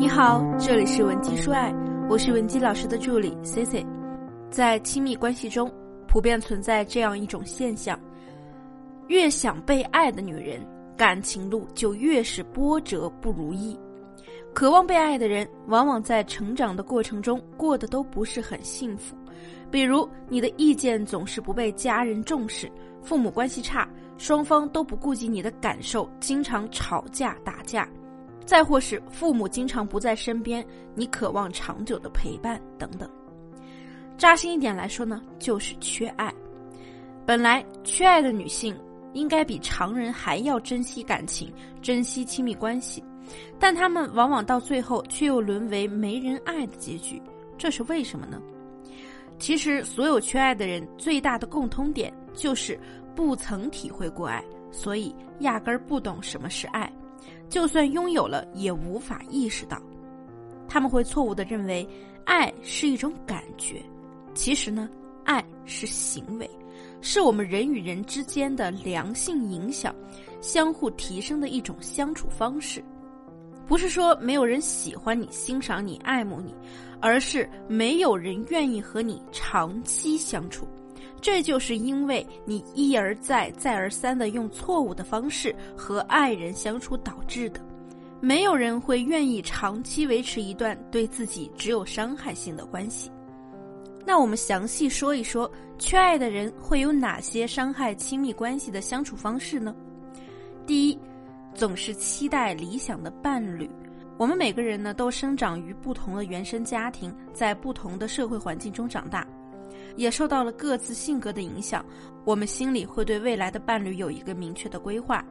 你好，这里是文姬说爱，我是文姬老师的助理 C C。在亲密关系中，普遍存在这样一种现象：越想被爱的女人，感情路就越是波折不如意。渴望被爱的人，往往在成长的过程中过得都不是很幸福。比如，你的意见总是不被家人重视，父母关系差，双方都不顾及你的感受，经常吵架打架；再或是父母经常不在身边，你渴望长久的陪伴等等。扎心一点来说呢，就是缺爱。本来，缺爱的女性应该比常人还要珍惜感情，珍惜亲密关系，但她们往往到最后却又沦为没人爱的结局，这是为什么呢？其实，所有缺爱的人最大的共通点就是不曾体会过爱，所以压根儿不懂什么是爱，就算拥有了，也无法意识到。他们会错误的认为爱是一种感觉，其实呢，爱是行为，是我们人与人之间的良性影响，相互提升的一种相处方式。不是说没有人喜欢你、欣赏你、爱慕你，而是没有人愿意和你长期相处。这就是因为你一而再、再而三的用错误的方式和爱人相处导致的。没有人会愿意长期维持一段对自己只有伤害性的关系。那我们详细说一说，缺爱的人会有哪些伤害亲密关系的相处方式呢？第一。总是期待理想的伴侣。我们每个人呢，都生长于不同的原生家庭，在不同的社会环境中长大，也受到了各自性格的影响。我们心里会对未来的伴侣有一个明确的规划，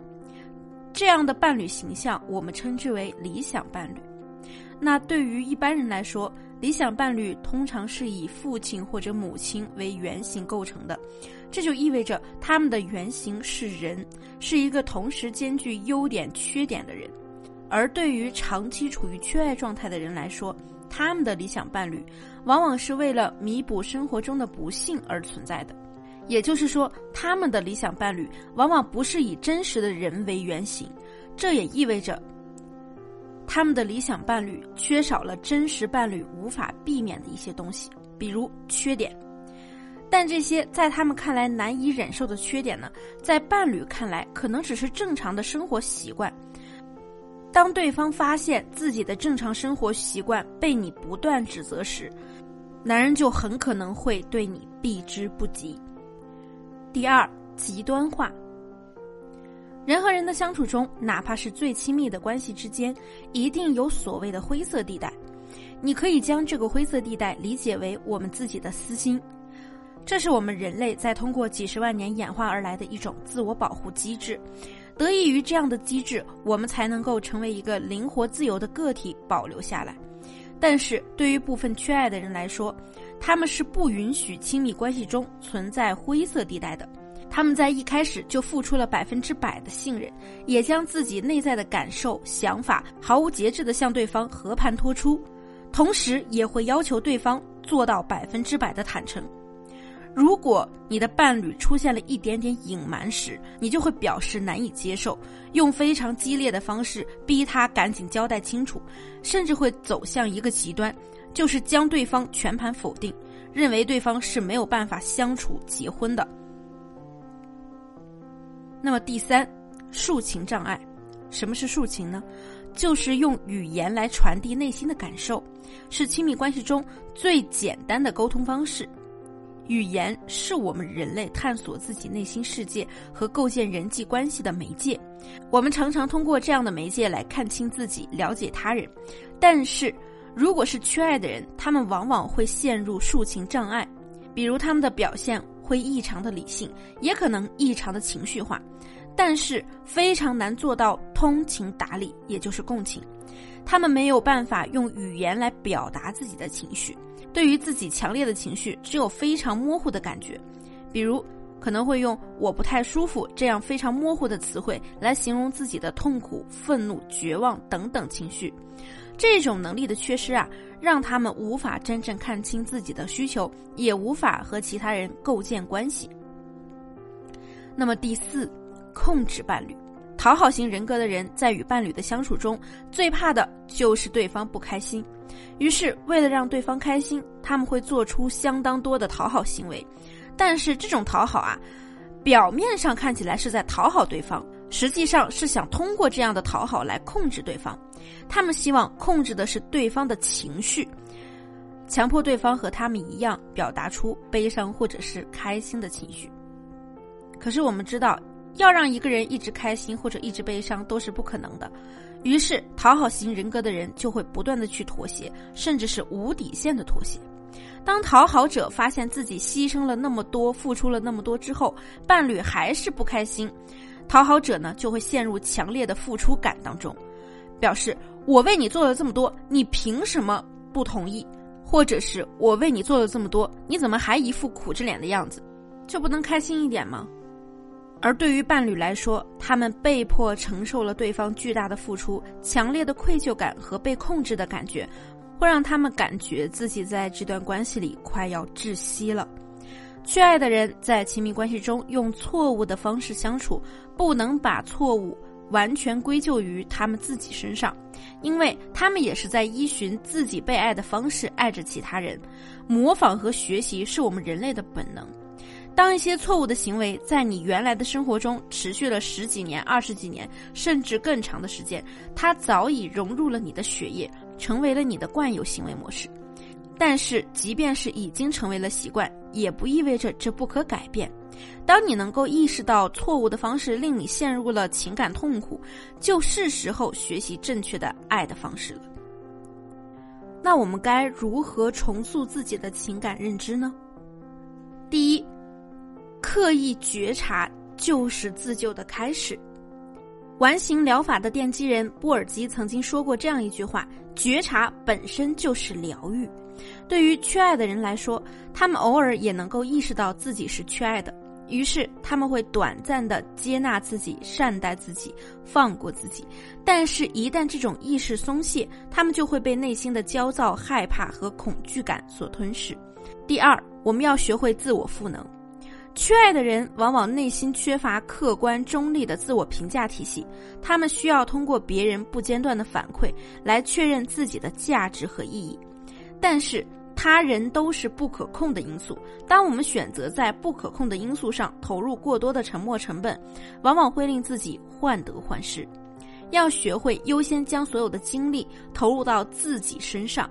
这样的伴侣形象，我们称之为理想伴侣。那对于一般人来说，理想伴侣通常是以父亲或者母亲为原型构成的。这就意味着他们的原型是人，是一个同时兼具优点、缺点的人。而对于长期处于缺爱状态的人来说，他们的理想伴侣往往是为了弥补生活中的不幸而存在的。也就是说，他们的理想伴侣往往不是以真实的人为原型。这也意味着，他们的理想伴侣缺少了真实伴侣无法避免的一些东西，比如缺点。但这些在他们看来难以忍受的缺点呢，在伴侣看来可能只是正常的生活习惯。当对方发现自己的正常生活习惯被你不断指责时，男人就很可能会对你避之不及。第二，极端化。人和人的相处中，哪怕是最亲密的关系之间，一定有所谓的灰色地带。你可以将这个灰色地带理解为我们自己的私心。这是我们人类在通过几十万年演化而来的一种自我保护机制，得益于这样的机制，我们才能够成为一个灵活自由的个体保留下来。但是对于部分缺爱的人来说，他们是不允许亲密关系中存在灰色地带的。他们在一开始就付出了百分之百的信任，也将自己内在的感受、想法毫无节制地向对方和盘托出，同时也会要求对方做到百分之百的坦诚。如果你的伴侣出现了一点点隐瞒时，你就会表示难以接受，用非常激烈的方式逼他赶紧交代清楚，甚至会走向一个极端，就是将对方全盘否定，认为对方是没有办法相处、结婚的。那么第三，抒情障碍，什么是抒情呢？就是用语言来传递内心的感受，是亲密关系中最简单的沟通方式。语言是我们人类探索自己内心世界和构建人际关系的媒介，我们常常通过这样的媒介来看清自己、了解他人。但是，如果是缺爱的人，他们往往会陷入抒情障碍，比如他们的表现会异常的理性，也可能异常的情绪化，但是非常难做到通情达理，也就是共情。他们没有办法用语言来表达自己的情绪。对于自己强烈的情绪，只有非常模糊的感觉，比如可能会用“我不太舒服”这样非常模糊的词汇来形容自己的痛苦、愤怒、绝望等等情绪。这种能力的缺失啊，让他们无法真正看清自己的需求，也无法和其他人构建关系。那么第四，控制伴侣，讨好型人格的人在与伴侣的相处中，最怕的就是对方不开心。于是，为了让对方开心，他们会做出相当多的讨好行为。但是，这种讨好啊，表面上看起来是在讨好对方，实际上是想通过这样的讨好来控制对方。他们希望控制的是对方的情绪，强迫对方和他们一样表达出悲伤或者是开心的情绪。可是，我们知道。要让一个人一直开心或者一直悲伤都是不可能的，于是讨好型人格的人就会不断的去妥协，甚至是无底线的妥协。当讨好者发现自己牺牲了那么多，付出了那么多之后，伴侣还是不开心，讨好者呢就会陷入强烈的付出感当中，表示我为你做了这么多，你凭什么不同意？或者是我为你做了这么多，你怎么还一副苦着脸的样子？就不能开心一点吗？而对于伴侣来说，他们被迫承受了对方巨大的付出，强烈的愧疚感和被控制的感觉，会让他们感觉自己在这段关系里快要窒息了。缺爱的人在亲密关系中用错误的方式相处，不能把错误完全归咎于他们自己身上，因为他们也是在依循自己被爱的方式爱着其他人。模仿和学习是我们人类的本能。当一些错误的行为在你原来的生活中持续了十几年、二十几年，甚至更长的时间，它早已融入了你的血液，成为了你的惯有行为模式。但是，即便是已经成为了习惯，也不意味着这不可改变。当你能够意识到错误的方式令你陷入了情感痛苦，就是时候学习正确的爱的方式了。那我们该如何重塑自己的情感认知呢？第一。刻意觉察就是自救的开始。完形疗法的奠基人波尔基曾经说过这样一句话：“觉察本身就是疗愈。”对于缺爱的人来说，他们偶尔也能够意识到自己是缺爱的，于是他们会短暂的接纳自己、善待自己、放过自己。但是，一旦这种意识松懈，他们就会被内心的焦躁、害怕和恐惧感所吞噬。第二，我们要学会自我赋能。缺爱的人往往内心缺乏客观中立的自我评价体系，他们需要通过别人不间断的反馈来确认自己的价值和意义。但是他人都是不可控的因素，当我们选择在不可控的因素上投入过多的沉没成本，往往会令自己患得患失。要学会优先将所有的精力投入到自己身上。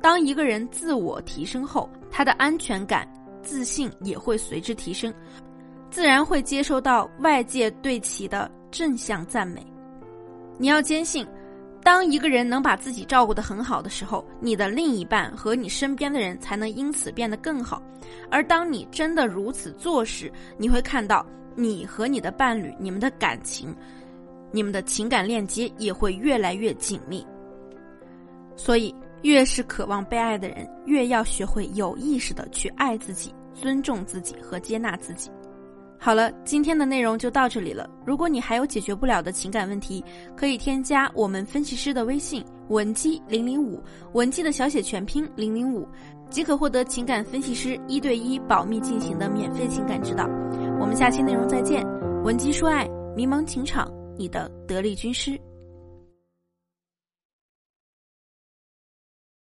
当一个人自我提升后，他的安全感。自信也会随之提升，自然会接收到外界对其的正向赞美。你要坚信，当一个人能把自己照顾得很好的时候，你的另一半和你身边的人才能因此变得更好。而当你真的如此做时，你会看到你和你的伴侣、你们的感情、你们的情感链接也会越来越紧密。所以。越是渴望被爱的人，越要学会有意识的去爱自己、尊重自己和接纳自己。好了，今天的内容就到这里了。如果你还有解决不了的情感问题，可以添加我们分析师的微信文姬零零五，文姬的小写全拼零零五，即可获得情感分析师一对一保密进行的免费情感指导。我们下期内容再见，文姬说爱，迷茫情场，你的得力军师。